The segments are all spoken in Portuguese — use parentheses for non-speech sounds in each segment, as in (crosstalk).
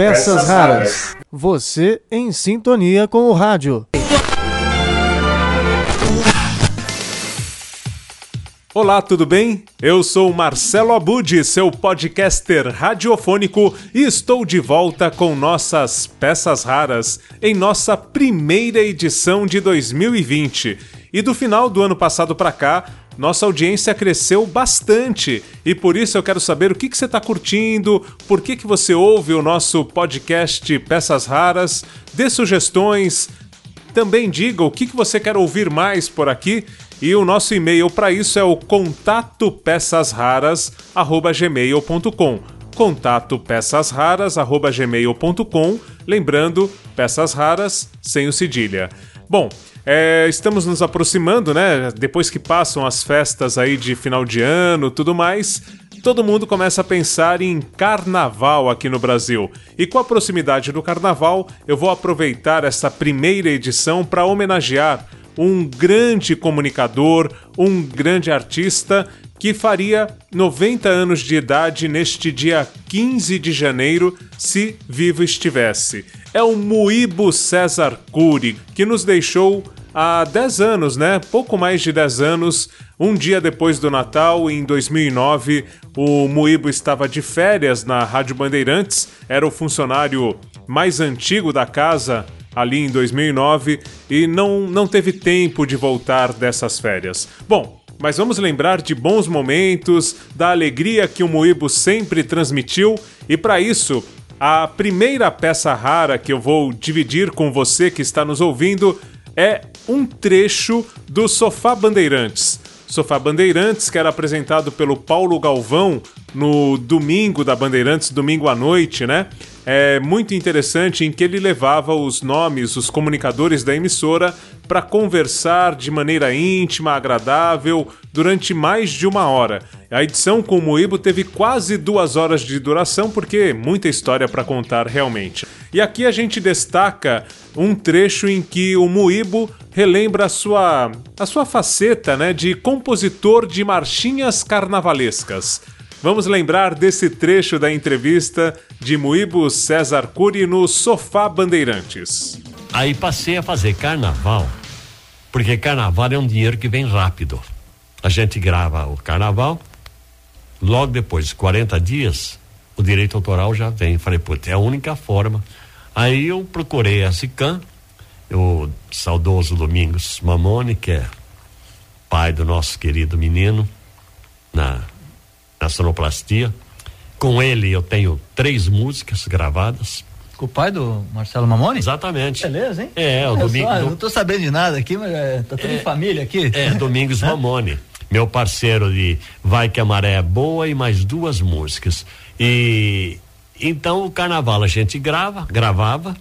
Peças Raras. Você em sintonia com o rádio. Olá, tudo bem? Eu sou Marcelo Abud, seu podcaster radiofônico, e estou de volta com nossas peças raras em nossa primeira edição de 2020. E do final do ano passado para cá, nossa audiência cresceu bastante e por isso eu quero saber o que, que você está curtindo, por que, que você ouve o nosso podcast Peças Raras, dê sugestões, também diga o que, que você quer ouvir mais por aqui e o nosso e-mail para isso é o contatopeçasraras@gmail.com. contatopeçasraras@gmail.com, lembrando, peças raras sem o cedilha. Bom, é, estamos nos aproximando, né? Depois que passam as festas aí de final de ano, tudo mais, todo mundo começa a pensar em carnaval aqui no Brasil. E com a proximidade do carnaval, eu vou aproveitar essa primeira edição para homenagear um grande comunicador, um grande artista que faria 90 anos de idade neste dia 15 de janeiro, se vivo estivesse. É o Muibo César Cury, que nos deixou há 10 anos, né? Pouco mais de 10 anos. Um dia depois do Natal, em 2009, o Muibo estava de férias na Rádio Bandeirantes, era o funcionário mais antigo da casa ali em 2009 e não, não teve tempo de voltar dessas férias. Bom, mas vamos lembrar de bons momentos, da alegria que o Moíbo sempre transmitiu e para isso, a primeira peça rara que eu vou dividir com você que está nos ouvindo é um trecho do Sofá Bandeirantes. Sofá Bandeirantes, que era apresentado pelo Paulo Galvão no domingo da Bandeirantes, domingo à noite, né? É muito interessante em que ele levava os nomes, os comunicadores da emissora, para conversar de maneira íntima, agradável, durante mais de uma hora. A edição com o Moíbo teve quase duas horas de duração, porque muita história para contar realmente. E aqui a gente destaca um trecho em que o Moíbo relembra a sua, a sua faceta né, de compositor de marchinhas carnavalescas. Vamos lembrar desse trecho da entrevista de Muibo César Cury no Sofá Bandeirantes. Aí passei a fazer carnaval, porque carnaval é um dinheiro que vem rápido. A gente grava o carnaval, logo depois, 40 dias, o direito autoral já vem. Falei, putz, é a única forma. Aí eu procurei a SICAM, o saudoso Domingos Mamone, que é pai do nosso querido menino, na na sonoplastia. Com ele eu tenho três músicas gravadas. Com o pai do Marcelo Mamone? Exatamente. Beleza, hein? É, o domingo. Não tô sabendo de nada aqui, mas é, tá tudo é, em família aqui. É, Domingos (laughs) Mamone. Meu parceiro de Vai que a Maré é Boa e mais duas músicas. E então o carnaval a gente grava, gravava.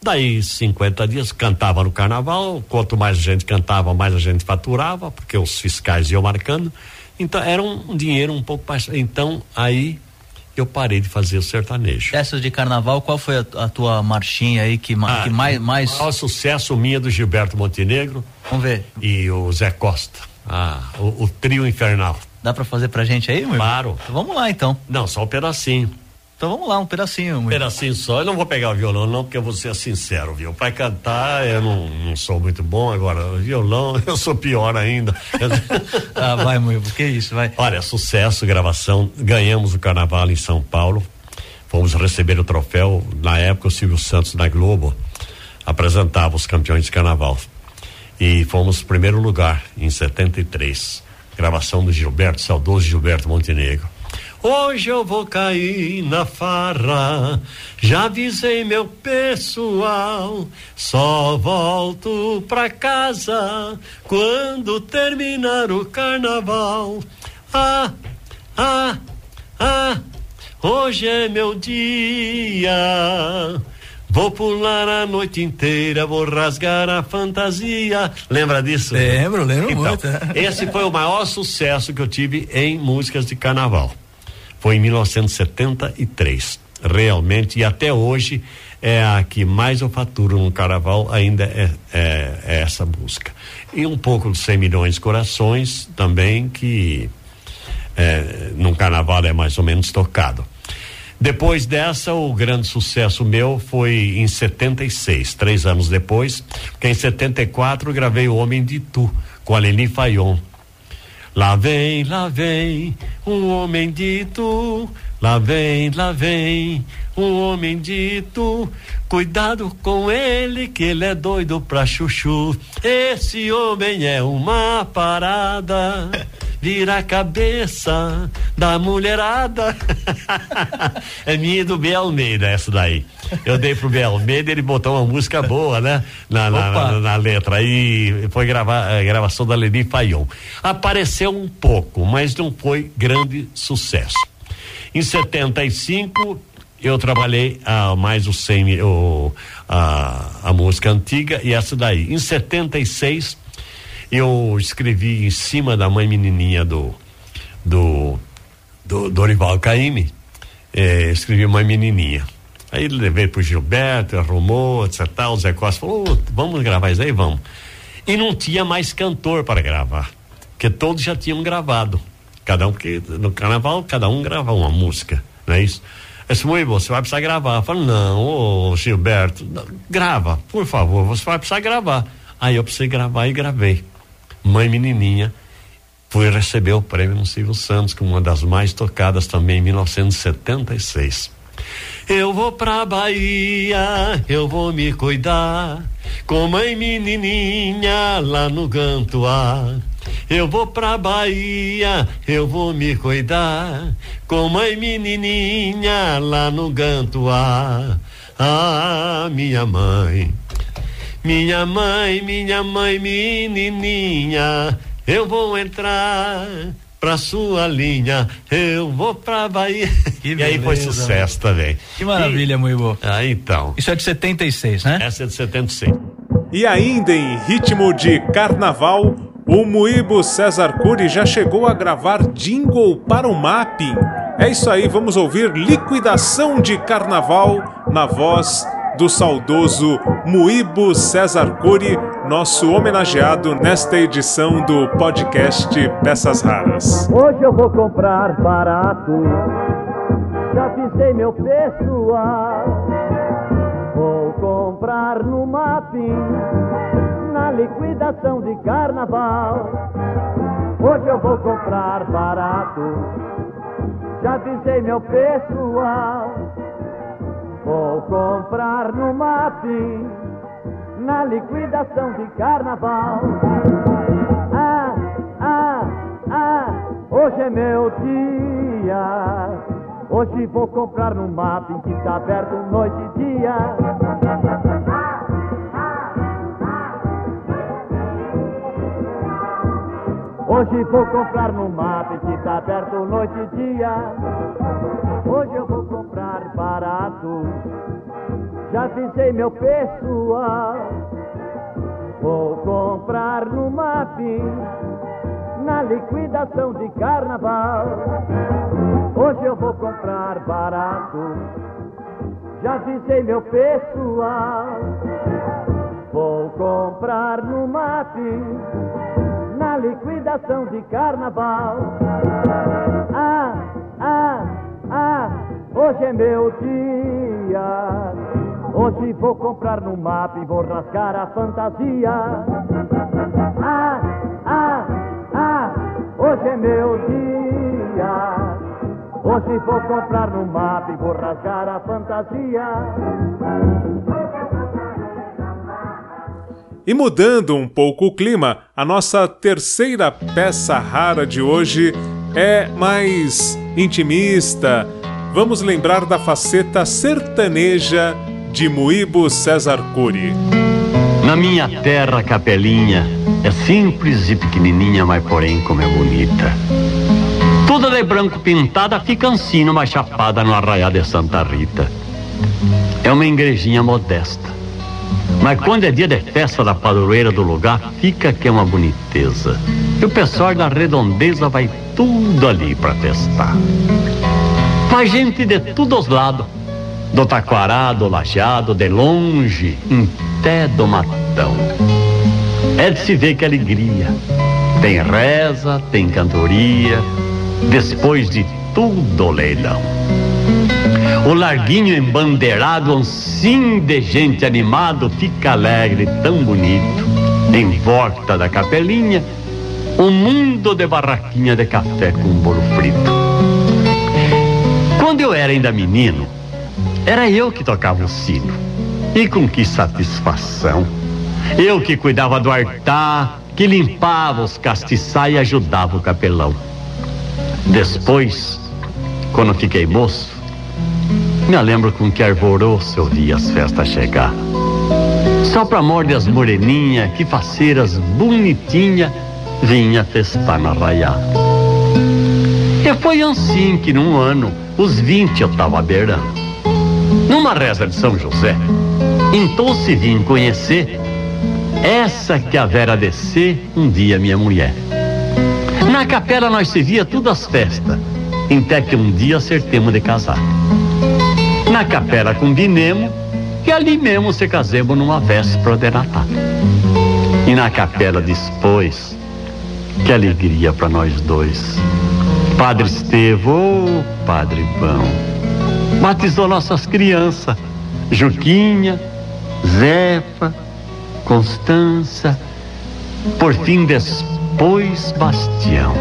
Daí 50 dias cantava no carnaval. Quanto mais a gente cantava, mais a gente faturava, porque os fiscais iam marcando. Então era um dinheiro um pouco mais. Então aí eu parei de fazer o sertanejo. Essas de carnaval, qual foi a, a tua marchinha aí que, ah, que mais. mais... O sucesso minha do Gilberto Montenegro. Vamos ver. E o Zé Costa. Ah, o, o trio infernal. Dá para fazer pra gente aí, meu Claro. Então, vamos lá então. Não, só um pedacinho. Então vamos lá, um pedacinho. Um pedacinho só. Eu não vou pegar o violão, não, porque eu vou ser sincero, viu? Para cantar, eu não, não sou muito bom. Agora, violão, (laughs) eu sou pior ainda. (laughs) ah, vai, Moivo, que isso, vai. Olha, sucesso, gravação. Ganhamos o carnaval em São Paulo. Fomos receber o troféu. Na época, o Silvio Santos, na Globo, apresentava os campeões de carnaval. E fomos primeiro lugar em 73. Gravação do Gilberto, saudoso Gilberto Montenegro. Hoje eu vou cair na farra. Já avisei meu pessoal. Só volto pra casa quando terminar o carnaval. Ah, ah, ah. Hoje é meu dia. Vou pular a noite inteira, vou rasgar a fantasia. Lembra disso? Lembro, lembro então, muito. (laughs) Esse foi o maior sucesso que eu tive em músicas de carnaval foi em 1973. Realmente, e até hoje é a que mais eu faturo no carnaval, ainda é, é, é essa música. E um pouco de 100 milhões de corações também, que é, no carnaval é mais ou menos tocado. Depois dessa, o grande sucesso meu foi em 76, três anos depois, porque em 74 eu gravei O Homem de Tu, com a Leni Fayon. Lá vem, lá vem, um homem dito, lá vem, lá vem, um homem dito, cuidado com ele que ele é doido pra chuchu. Esse homem é uma parada, (laughs) vira a cabeça da mulherada. (laughs) é minha e do B. Almeida essa daí. Eu dei pro B. Almeida, ele botou uma música boa, né? Na, na, na, na letra. Aí foi gravar, a gravação da Leni Fayon. Apareceu um pouco, mas não foi grande sucesso. Em 75, eu trabalhei ah, mais o, semi, o a, a música antiga e essa daí. Em 76, eu escrevi em cima da mãe menininha do do, do Dorival Caymmi, eh, escrevi Mãe Menininha. Aí levei pro Gilberto, arrumou, etc. O Zé Costa falou: vamos gravar isso aí? Vamos. E não tinha mais cantor para gravar, porque todos já tinham gravado. Cada um, porque no carnaval cada um grava uma música, não é isso? Eu disse, você vai precisar gravar. Eu falei, não, ô Gilberto, grava, por favor, você vai precisar gravar. Aí eu precisei gravar e gravei. Mãe Menininha. Fui receber o prêmio no Silvio Santos, como uma das mais tocadas também em 1976. Eu vou pra Bahia, eu vou me cuidar, com mãe menininha lá no Gantuá. Eu vou pra Bahia, eu vou me cuidar, com mãe menininha lá no Gantuá. Ah, minha mãe, minha mãe, minha mãe menininha, eu vou entrar pra sua linha, eu vou pra Bahia. (laughs) Que e aí foi beleza, sucesso também. Que maravilha, Muibo. Ah, então. Isso é de 76, né? Essa é de 76. E ainda em ritmo de carnaval, o Muibo César Cury já chegou a gravar jingle para o mapping. É isso aí, vamos ouvir Liquidação de Carnaval na voz do saudoso Muibo César Cury, nosso homenageado nesta edição do podcast Peças Raras. Hoje eu vou comprar barato, já avisei meu pessoal. Vou comprar no mapping, na liquidação de carnaval. Hoje eu vou comprar barato, já avisei meu pessoal. Vou comprar no mapping, na liquidação de carnaval. Ah, ah, ah, hoje é meu dia. Hoje vou comprar no mapping que tá aberto noite e dia. Hoje vou comprar no mapping que tá aberto noite e dia. Hoje eu vou comprar barato. Já avisei meu pessoal. Vou comprar no mapping na liquidação de carnaval. Hoje eu vou comprar barato. Já avisei meu pessoal. Vou comprar no mapping na liquidação de carnaval. Hoje é meu dia. Hoje vou comprar no mapa e vou rasgar a fantasia. Ah, ah, ah, hoje é meu dia. Hoje vou comprar no mapa e vou rasgar a fantasia. E mudando um pouco o clima, a nossa terceira peça rara de hoje é mais intimista. Vamos lembrar da faceta sertaneja de Muibo César Cury. Na minha terra, capelinha é simples e pequenininha, mas porém como é bonita. Toda de branco pintada, fica ansino, mas chapada no arraial de Santa Rita. É uma igrejinha modesta. Mas quando é dia de festa da padroeira do lugar, fica que é uma boniteza. E o pessoal da redondeza vai tudo ali para festar. Vai gente de todos os lados. Do taquará, do lajeado, de longe, até do matão. É de se ver que alegria. Tem reza, tem cantoria, depois de tudo leilão. O larguinho embandeirado, um sim de gente animado, fica alegre, tão bonito. Em volta da capelinha, um mundo de barraquinha de café com bolo frito. Quando eu era ainda menino, era eu que tocava o sino. E com que satisfação! Eu que cuidava do altar, que limpava os castiçais e ajudava o capelão. Depois, quando fiquei moço, me lembro com que arvoroço eu vi as festas chegar. Só pra morde as moreninhas, que faceiras bonitinha, vinha festar na raia. E foi assim que num ano, os vinte eu tava beirando. Numa reza de São José, então se vim conhecer essa que a Vera descer um dia minha mulher. Na capela nós se via todas as festas, até que um dia acertemos de casar. Na capela combinemos que ali mesmo se casemos numa véspera de Natal. E na capela depois, que alegria para nós dois. Padre Estevão, oh, Padre bom, batizou nossas crianças, Juquinha, Zefa, Constança, por fim depois Bastião.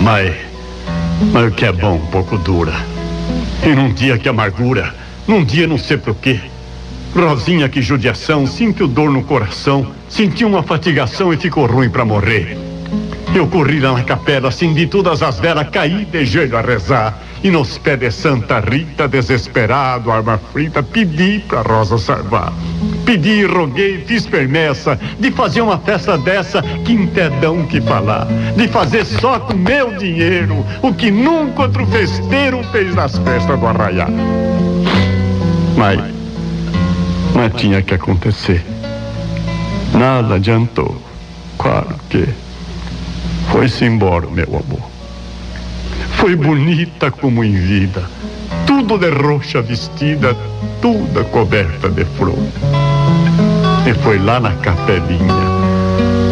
Mas, mas o que é bom, um pouco dura. E num dia que amargura, num dia não sei por quê. Rosinha, que judiação, sinto dor no coração, senti uma fatigação e ficou ruim para morrer. Eu corri lá na capela, acendi todas as velas, caí de joelho a rezar. E nos pés de Santa Rita, desesperado, arma frita, pedi pra Rosa salvar. Pedi, roguei, fiz permessa de fazer uma festa dessa, quintedão que falar. De fazer só com meu dinheiro o que nunca outro festeiro fez nas festas do arraiá. Mas, mas tinha que acontecer. Nada adiantou. Claro que foi-se embora, meu amor. Foi bonita como em vida, tudo de roxa vestida, toda coberta de flor. E foi lá na capelinha,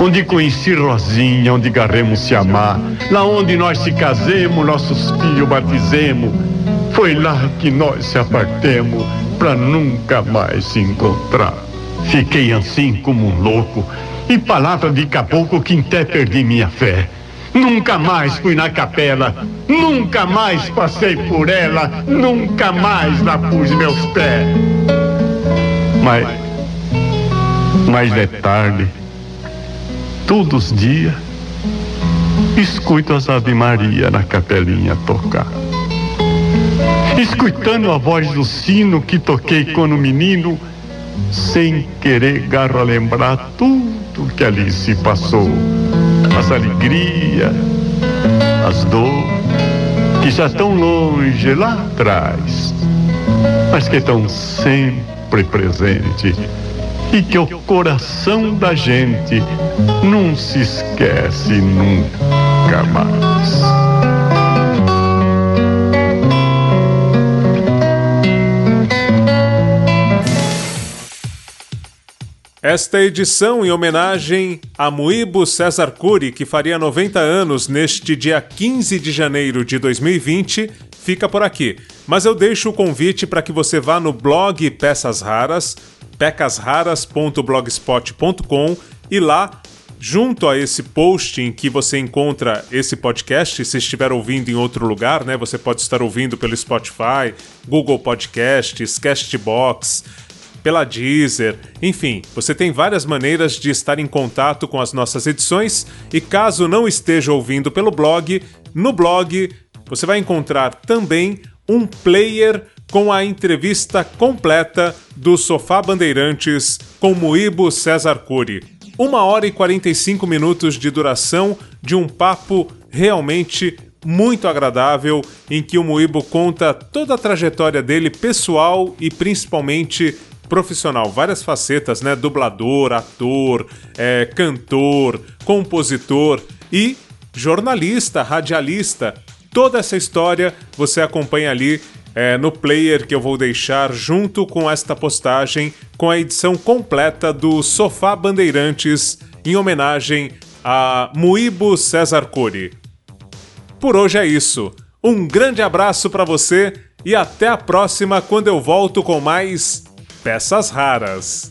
onde conheci Rosinha, onde garremos se amar, lá onde nós se casemos, nossos filhos batizemos. Foi lá que nós se apartemos, pra nunca mais se encontrar. Fiquei assim como um louco, e palavra de caboclo que até perdi minha fé. Nunca mais fui na capela, nunca mais passei por ela, nunca mais lá pus meus pés. Mas, mas é tarde, todos os dias, escuto as Ave Maria na capelinha tocar. Escutando a voz do sino que toquei quando menino, sem querer garro a lembrar tudo que ali se passou as alegrias, as dores, que já estão longe lá atrás, mas que estão sempre presentes e que o coração da gente não se esquece nunca mais. Esta edição em homenagem a Muibo César Cury, que faria 90 anos neste dia 15 de janeiro de 2020, fica por aqui. Mas eu deixo o convite para que você vá no blog Peças Raras, pecasraras.blogspot.com e lá junto a esse post em que você encontra esse podcast, se estiver ouvindo em outro lugar, né? Você pode estar ouvindo pelo Spotify, Google Podcasts, Castbox, pela Deezer, enfim, você tem várias maneiras de estar em contato com as nossas edições e caso não esteja ouvindo pelo blog, no blog você vai encontrar também um player com a entrevista completa do Sofá Bandeirantes com Muibo César Cury. Uma hora e 45 minutos de duração de um papo realmente muito agradável em que o Muibo conta toda a trajetória dele pessoal e principalmente profissional, várias facetas, né? Dublador, ator, é, cantor, compositor e jornalista, radialista. Toda essa história você acompanha ali é, no player que eu vou deixar junto com esta postagem com a edição completa do Sofá Bandeirantes em homenagem a Muibo César Cury. Por hoje é isso. Um grande abraço para você e até a próxima quando eu volto com mais peças raras.